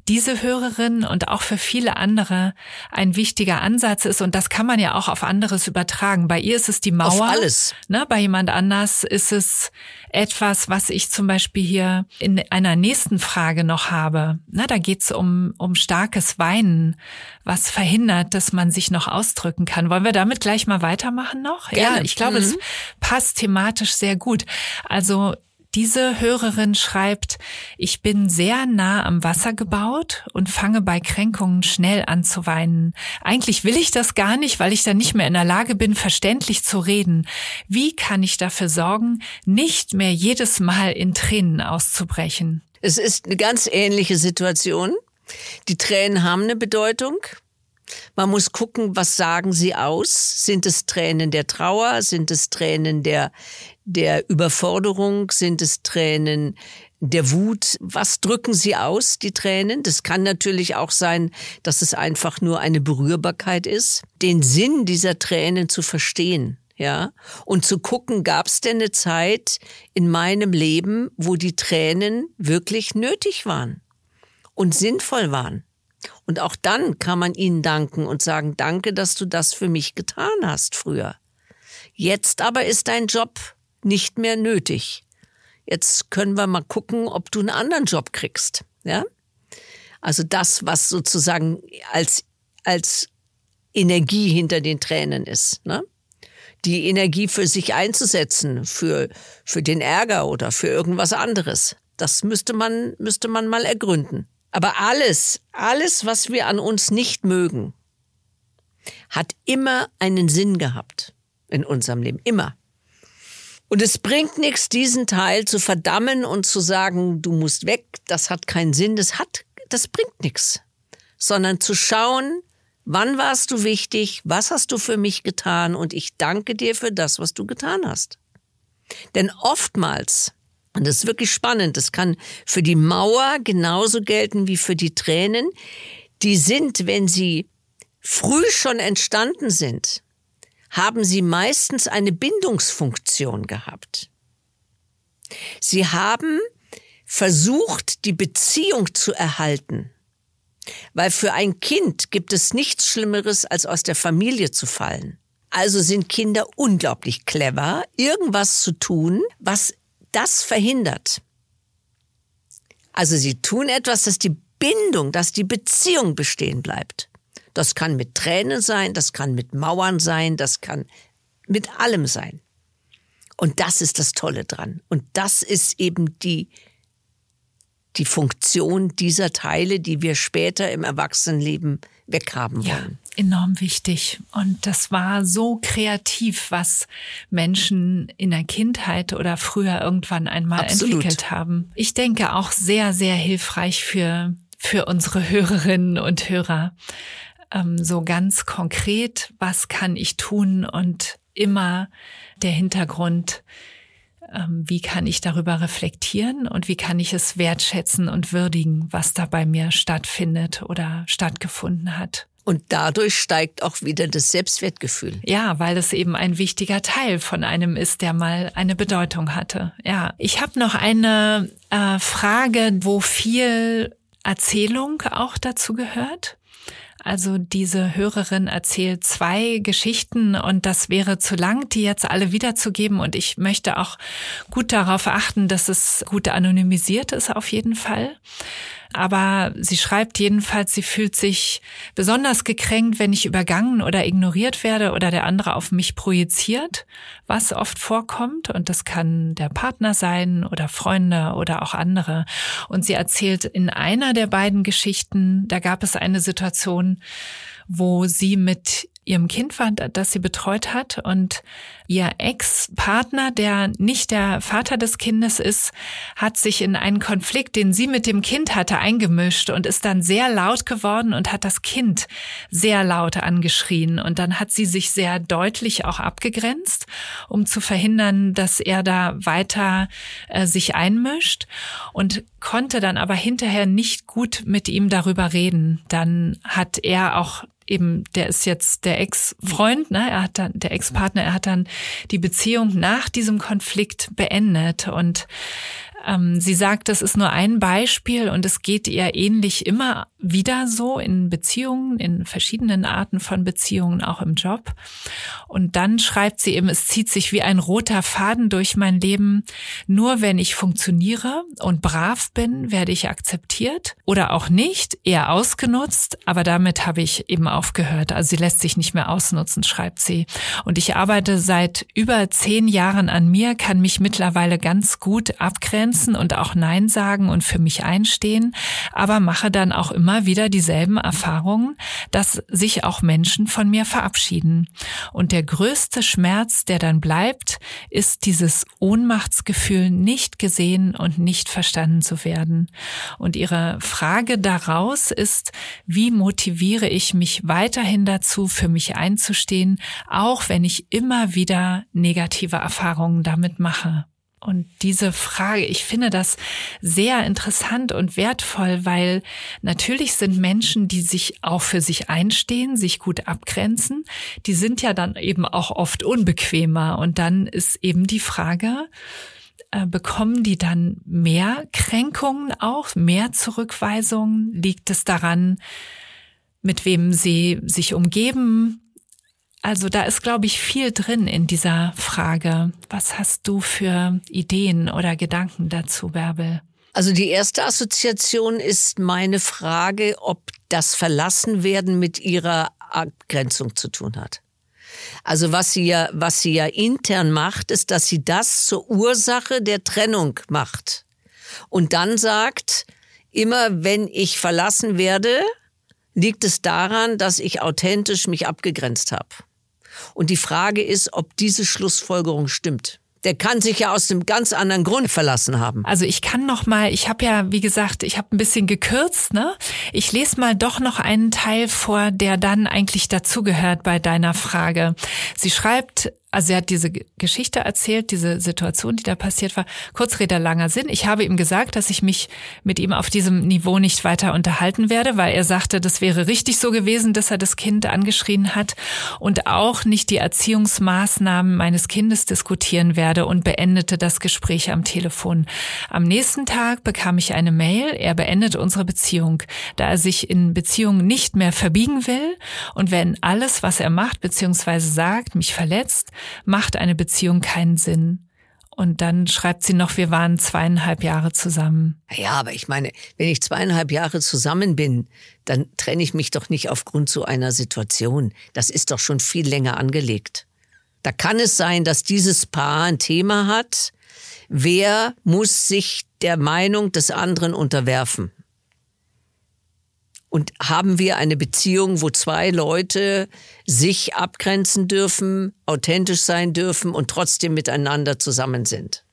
diese Hörerin und auch für viele andere ein wichtiger Ansatz ist und das kann man ja auch auf anderes übertragen. Bei ihr ist es die Mauer. Auf alles. Ne, bei jemand anders ist es etwas, was ich zum Beispiel hier in einer nächsten Frage noch habe. Na, da geht's um, um starkes Weinen, was verhindert, dass man sich noch ausdrücken kann. Wollen wir damit gleich mal weitermachen noch? Gerne. Ja, ich glaube, mhm. es passt thematisch sehr gut. Also diese Hörerin schreibt, ich bin sehr nah am Wasser gebaut und fange bei Kränkungen schnell an zu weinen. Eigentlich will ich das gar nicht, weil ich dann nicht mehr in der Lage bin, verständlich zu reden. Wie kann ich dafür sorgen, nicht mehr jedes Mal in Tränen auszubrechen? Es ist eine ganz ähnliche Situation. Die Tränen haben eine Bedeutung. Man muss gucken, was sagen sie aus? Sind es Tränen der Trauer? Sind es Tränen der, der Überforderung? Sind es Tränen der Wut? Was drücken sie aus, die Tränen? Das kann natürlich auch sein, dass es einfach nur eine Berührbarkeit ist. Den Sinn dieser Tränen zu verstehen ja, und zu gucken, gab es denn eine Zeit in meinem Leben, wo die Tränen wirklich nötig waren und sinnvoll waren. Und auch dann kann man ihnen danken und sagen, danke, dass du das für mich getan hast früher. Jetzt aber ist dein Job nicht mehr nötig. Jetzt können wir mal gucken, ob du einen anderen Job kriegst, ja? Also das, was sozusagen als, als Energie hinter den Tränen ist, ne? die Energie für sich einzusetzen, für, für den Ärger oder für irgendwas anderes. Das müsste man, müsste man mal ergründen. Aber alles, alles, was wir an uns nicht mögen, hat immer einen Sinn gehabt in unserem Leben. Immer. Und es bringt nichts, diesen Teil zu verdammen und zu sagen, du musst weg, das hat keinen Sinn, das hat, das bringt nichts. Sondern zu schauen, Wann warst du wichtig? Was hast du für mich getan? Und ich danke dir für das, was du getan hast. Denn oftmals, und das ist wirklich spannend, das kann für die Mauer genauso gelten wie für die Tränen, die sind, wenn sie früh schon entstanden sind, haben sie meistens eine Bindungsfunktion gehabt. Sie haben versucht, die Beziehung zu erhalten. Weil für ein Kind gibt es nichts Schlimmeres, als aus der Familie zu fallen. Also sind Kinder unglaublich clever, irgendwas zu tun, was das verhindert. Also sie tun etwas, dass die Bindung, dass die Beziehung bestehen bleibt. Das kann mit Tränen sein, das kann mit Mauern sein, das kann mit allem sein. Und das ist das Tolle dran. Und das ist eben die die Funktion dieser Teile, die wir später im Erwachsenenleben weghaben wollen. Ja, enorm wichtig. Und das war so kreativ, was Menschen in der Kindheit oder früher irgendwann einmal Absolut. entwickelt haben. Ich denke auch sehr, sehr hilfreich für, für unsere Hörerinnen und Hörer. Ähm, so ganz konkret, was kann ich tun und immer der Hintergrund, ähm, wie kann ich darüber reflektieren und wie kann ich es wertschätzen und würdigen, was da bei mir stattfindet oder stattgefunden hat. Und dadurch steigt auch wieder das Selbstwertgefühl. Ja, weil es eben ein wichtiger Teil von einem ist, der mal eine Bedeutung hatte. Ja, ich habe noch eine äh, Frage, wo viel Erzählung auch dazu gehört. Also diese Hörerin erzählt zwei Geschichten und das wäre zu lang, die jetzt alle wiederzugeben. Und ich möchte auch gut darauf achten, dass es gut anonymisiert ist auf jeden Fall aber sie schreibt jedenfalls, sie fühlt sich besonders gekränkt, wenn ich übergangen oder ignoriert werde oder der andere auf mich projiziert, was oft vorkommt. Und das kann der Partner sein oder Freunde oder auch andere. Und sie erzählt in einer der beiden Geschichten, da gab es eine Situation, wo sie mit ihrem Kind war, das sie betreut hat und ihr Ex-Partner, der nicht der Vater des Kindes ist, hat sich in einen Konflikt, den sie mit dem Kind hatte, eingemischt und ist dann sehr laut geworden und hat das Kind sehr laut angeschrien und dann hat sie sich sehr deutlich auch abgegrenzt, um zu verhindern, dass er da weiter äh, sich einmischt und konnte dann aber hinterher nicht gut mit ihm darüber reden. Dann hat er auch eben, der ist jetzt der Ex-Freund, ne? Er hat dann, der Ex-Partner, er hat dann die Beziehung nach diesem Konflikt beendet und sie sagt, das ist nur ein Beispiel und es geht ihr ähnlich immer wieder so in Beziehungen, in verschiedenen Arten von Beziehungen, auch im Job. Und dann schreibt sie eben, es zieht sich wie ein roter Faden durch mein Leben. Nur wenn ich funktioniere und brav bin, werde ich akzeptiert oder auch nicht, eher ausgenutzt. Aber damit habe ich eben aufgehört. Also sie lässt sich nicht mehr ausnutzen, schreibt sie. Und ich arbeite seit über zehn Jahren an mir, kann mich mittlerweile ganz gut abgrenzen begrenzen und auch Nein sagen und für mich einstehen, aber mache dann auch immer wieder dieselben Erfahrungen, dass sich auch Menschen von mir verabschieden. Und der größte Schmerz, der dann bleibt, ist dieses Ohnmachtsgefühl, nicht gesehen und nicht verstanden zu werden. Und ihre Frage daraus ist, wie motiviere ich mich weiterhin dazu, für mich einzustehen, auch wenn ich immer wieder negative Erfahrungen damit mache. Und diese Frage, ich finde das sehr interessant und wertvoll, weil natürlich sind Menschen, die sich auch für sich einstehen, sich gut abgrenzen, die sind ja dann eben auch oft unbequemer. Und dann ist eben die Frage, äh, bekommen die dann mehr Kränkungen auch, mehr Zurückweisungen? Liegt es daran, mit wem sie sich umgeben? Also da ist, glaube ich, viel drin in dieser Frage. Was hast du für Ideen oder Gedanken dazu, Bärbel? Also die erste Assoziation ist meine Frage, ob das Verlassenwerden mit ihrer Abgrenzung zu tun hat. Also was sie ja, was sie ja intern macht, ist, dass sie das zur Ursache der Trennung macht. Und dann sagt, immer wenn ich verlassen werde, liegt es daran, dass ich authentisch mich abgegrenzt habe. Und die Frage ist, ob diese Schlussfolgerung stimmt der kann sich ja aus einem ganz anderen Grund verlassen haben. Also ich kann noch mal, ich habe ja, wie gesagt, ich habe ein bisschen gekürzt, ne? Ich lese mal doch noch einen Teil vor, der dann eigentlich dazugehört bei deiner Frage. Sie schreibt, also er hat diese Geschichte erzählt, diese Situation, die da passiert war. Kurzrede, langer Sinn. Ich habe ihm gesagt, dass ich mich mit ihm auf diesem Niveau nicht weiter unterhalten werde, weil er sagte, das wäre richtig so gewesen, dass er das Kind angeschrien hat und auch nicht die Erziehungsmaßnahmen meines Kindes diskutieren werde und beendete das Gespräch am Telefon. Am nächsten Tag bekam ich eine Mail, er beendet unsere Beziehung, da er sich in Beziehungen nicht mehr verbiegen will und wenn alles, was er macht bzw. sagt, mich verletzt, macht eine Beziehung keinen Sinn. Und dann schreibt sie noch, wir waren zweieinhalb Jahre zusammen. Ja, aber ich meine, wenn ich zweieinhalb Jahre zusammen bin, dann trenne ich mich doch nicht aufgrund so einer Situation. Das ist doch schon viel länger angelegt. Da kann es sein, dass dieses Paar ein Thema hat. Wer muss sich der Meinung des anderen unterwerfen? Und haben wir eine Beziehung, wo zwei Leute sich abgrenzen dürfen, authentisch sein dürfen und trotzdem miteinander zusammen sind?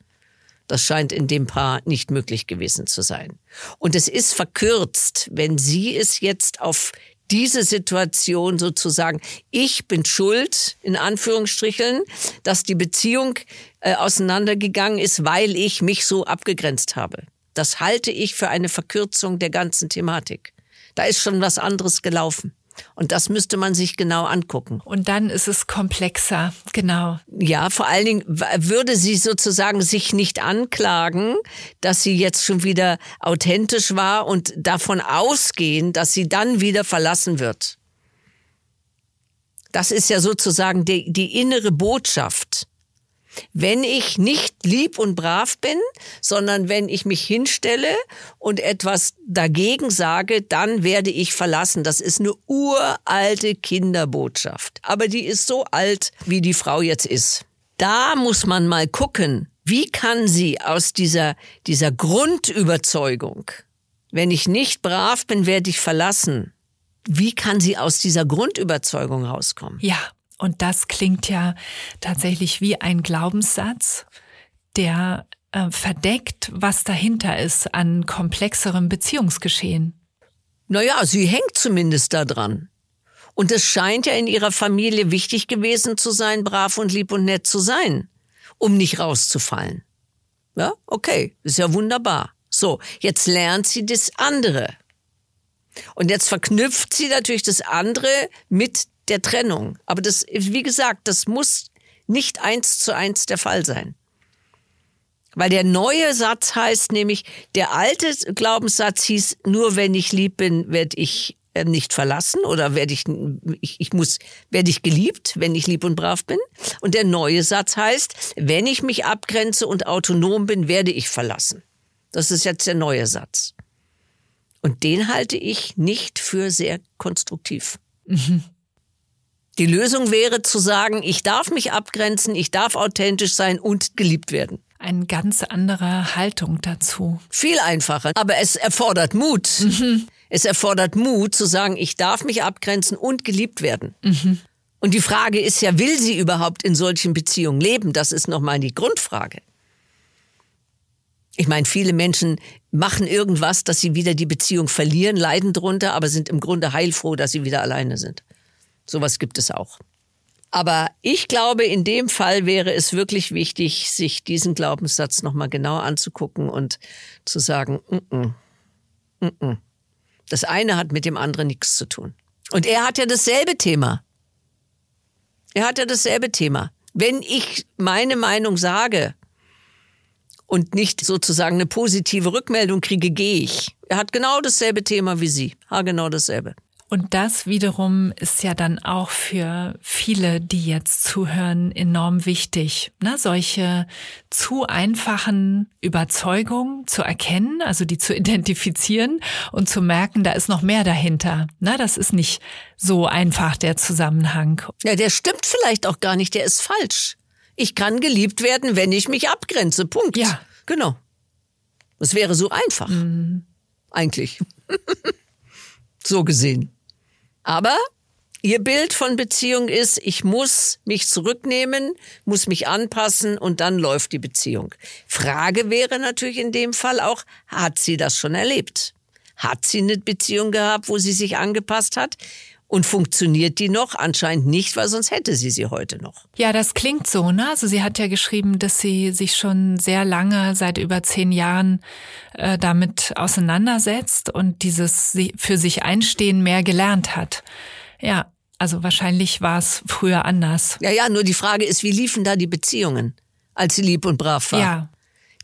Das scheint in dem Paar nicht möglich gewesen zu sein. Und es ist verkürzt, wenn sie es jetzt auf diese Situation sozusagen, ich bin schuld, in Anführungsstrichen, dass die Beziehung äh, auseinandergegangen ist, weil ich mich so abgegrenzt habe. Das halte ich für eine Verkürzung der ganzen Thematik. Da ist schon was anderes gelaufen. Und das müsste man sich genau angucken. Und dann ist es komplexer, genau. Ja, vor allen Dingen würde sie sozusagen sich nicht anklagen, dass sie jetzt schon wieder authentisch war und davon ausgehen, dass sie dann wieder verlassen wird. Das ist ja sozusagen die, die innere Botschaft. Wenn ich nicht lieb und brav bin, sondern wenn ich mich hinstelle und etwas dagegen sage, dann werde ich verlassen. Das ist eine uralte Kinderbotschaft. Aber die ist so alt, wie die Frau jetzt ist. Da muss man mal gucken, wie kann sie aus dieser, dieser Grundüberzeugung, wenn ich nicht brav bin, werde ich verlassen, wie kann sie aus dieser Grundüberzeugung rauskommen? Ja, und das klingt ja tatsächlich wie ein Glaubenssatz, der äh, verdeckt, was dahinter ist an komplexerem Beziehungsgeschehen. Naja, sie hängt zumindest daran. Und es scheint ja in ihrer Familie wichtig gewesen zu sein, brav und lieb und nett zu sein, um nicht rauszufallen. Ja, okay, ist ja wunderbar. So, jetzt lernt sie das andere. Und jetzt verknüpft sie natürlich das andere mit der Trennung. Aber das, wie gesagt, das muss nicht eins zu eins der Fall sein. Weil der neue Satz heißt nämlich, der alte Glaubenssatz hieß, nur wenn ich lieb bin, werde ich äh, nicht verlassen oder werde ich, ich, ich muss, werde ich geliebt, wenn ich lieb und brav bin. Und der neue Satz heißt, wenn ich mich abgrenze und autonom bin, werde ich verlassen. Das ist jetzt der neue Satz. Und den halte ich nicht für sehr konstruktiv. Mhm. Die Lösung wäre zu sagen, ich darf mich abgrenzen, ich darf authentisch sein und geliebt werden. Eine ganz andere Haltung dazu. Viel einfacher, aber es erfordert Mut. Mhm. Es erfordert Mut zu sagen, ich darf mich abgrenzen und geliebt werden. Mhm. Und die Frage ist ja, will sie überhaupt in solchen Beziehungen leben? Das ist nochmal die Grundfrage. Ich meine, viele Menschen machen irgendwas, dass sie wieder die Beziehung verlieren, leiden drunter, aber sind im Grunde heilfroh, dass sie wieder alleine sind. Sowas gibt es auch. Aber ich glaube, in dem Fall wäre es wirklich wichtig, sich diesen Glaubenssatz nochmal genau anzugucken und zu sagen, -mm, mm -mm. das eine hat mit dem anderen nichts zu tun. Und er hat ja dasselbe Thema. Er hat ja dasselbe Thema. Wenn ich meine Meinung sage und nicht sozusagen eine positive Rückmeldung kriege, gehe ich. Er hat genau dasselbe Thema wie Sie. Ha, genau dasselbe. Und das wiederum ist ja dann auch für viele, die jetzt zuhören, enorm wichtig. Ne? Solche zu einfachen Überzeugungen zu erkennen, also die zu identifizieren und zu merken, da ist noch mehr dahinter. Ne? Das ist nicht so einfach der Zusammenhang. Ja, der stimmt vielleicht auch gar nicht, der ist falsch. Ich kann geliebt werden, wenn ich mich abgrenze. Punkt. Ja. Genau. Das wäre so einfach. Mhm. Eigentlich. so gesehen. Aber Ihr Bild von Beziehung ist, ich muss mich zurücknehmen, muss mich anpassen und dann läuft die Beziehung. Frage wäre natürlich in dem Fall auch, hat sie das schon erlebt? Hat sie eine Beziehung gehabt, wo sie sich angepasst hat? Und funktioniert die noch? Anscheinend nicht, weil sonst hätte sie sie heute noch. Ja, das klingt so, ne? Also sie hat ja geschrieben, dass sie sich schon sehr lange, seit über zehn Jahren, äh, damit auseinandersetzt und dieses für sich einstehen mehr gelernt hat. Ja, also wahrscheinlich war es früher anders. Ja, ja, nur die Frage ist, wie liefen da die Beziehungen, als sie lieb und brav war? Ja.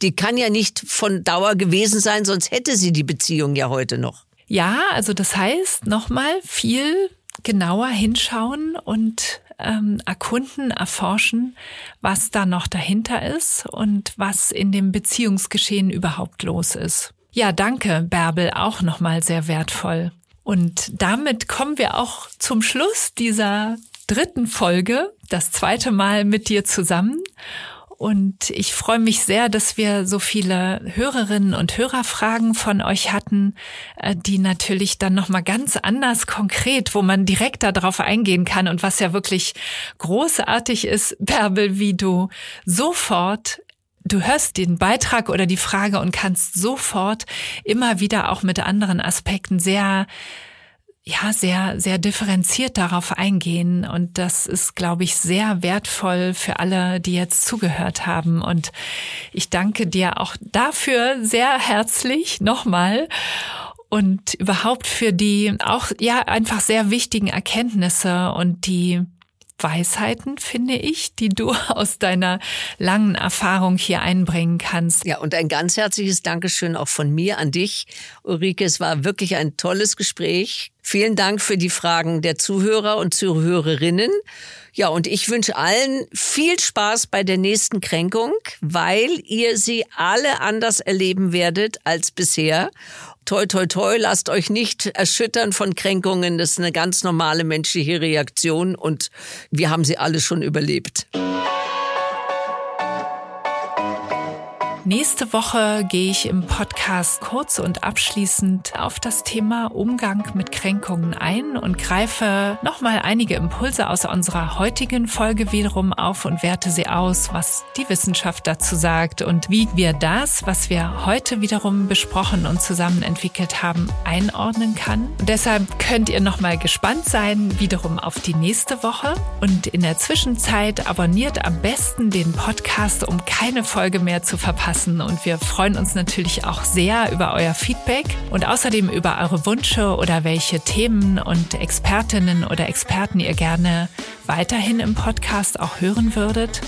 Die kann ja nicht von Dauer gewesen sein, sonst hätte sie die Beziehung ja heute noch. Ja, also das heißt nochmal viel genauer hinschauen und ähm, erkunden, erforschen, was da noch dahinter ist und was in dem Beziehungsgeschehen überhaupt los ist. Ja, danke, Bärbel, auch nochmal sehr wertvoll. Und damit kommen wir auch zum Schluss dieser dritten Folge, das zweite Mal mit dir zusammen. Und ich freue mich sehr, dass wir so viele Hörerinnen und Hörerfragen von euch hatten, äh, die natürlich dann nochmal ganz anders konkret, wo man direkt darauf eingehen kann und was ja wirklich großartig ist, Bärbel, wie du sofort du hörst den Beitrag oder die Frage und kannst sofort immer wieder auch mit anderen Aspekten sehr ja, sehr, sehr differenziert darauf eingehen. Und das ist, glaube ich, sehr wertvoll für alle, die jetzt zugehört haben. Und ich danke dir auch dafür sehr herzlich nochmal und überhaupt für die auch, ja, einfach sehr wichtigen Erkenntnisse und die Weisheiten, finde ich, die du aus deiner langen Erfahrung hier einbringen kannst. Ja, und ein ganz herzliches Dankeschön auch von mir an dich, Ulrike. Es war wirklich ein tolles Gespräch. Vielen Dank für die Fragen der Zuhörer und Zuhörerinnen. Ja, und ich wünsche allen viel Spaß bei der nächsten Kränkung, weil ihr sie alle anders erleben werdet als bisher toi, toi, toi, lasst euch nicht erschüttern von Kränkungen. Das ist eine ganz normale menschliche Reaktion und wir haben sie alle schon überlebt. Nächste Woche gehe ich im Podcast kurz und abschließend auf das Thema Umgang mit Kränkungen ein und greife nochmal einige Impulse aus unserer heutigen Folge wiederum auf und werte sie aus, was die Wissenschaft dazu sagt und wie wir das, was wir heute wiederum besprochen und zusammen entwickelt haben, einordnen kann. Und deshalb könnt ihr nochmal gespannt sein, wiederum auf die nächste Woche. Und in der Zwischenzeit abonniert am besten den Podcast, um keine Folge mehr zu verpassen lassen. Und wir freuen uns natürlich auch sehr über euer Feedback und außerdem über eure Wünsche oder welche Themen und Expertinnen oder Experten ihr gerne weiterhin im Podcast auch hören würdet.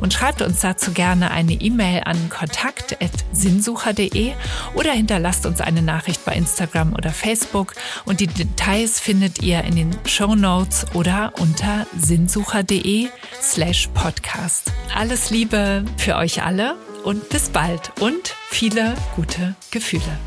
Und schreibt uns dazu gerne eine E-Mail an kontakt.sinnsucher.de oder hinterlasst uns eine Nachricht bei Instagram oder Facebook. Und die Details findet ihr in den Show Notes oder unter sinnsucher.de slash podcast. Alles Liebe für euch alle und bis bald und viele gute Gefühle.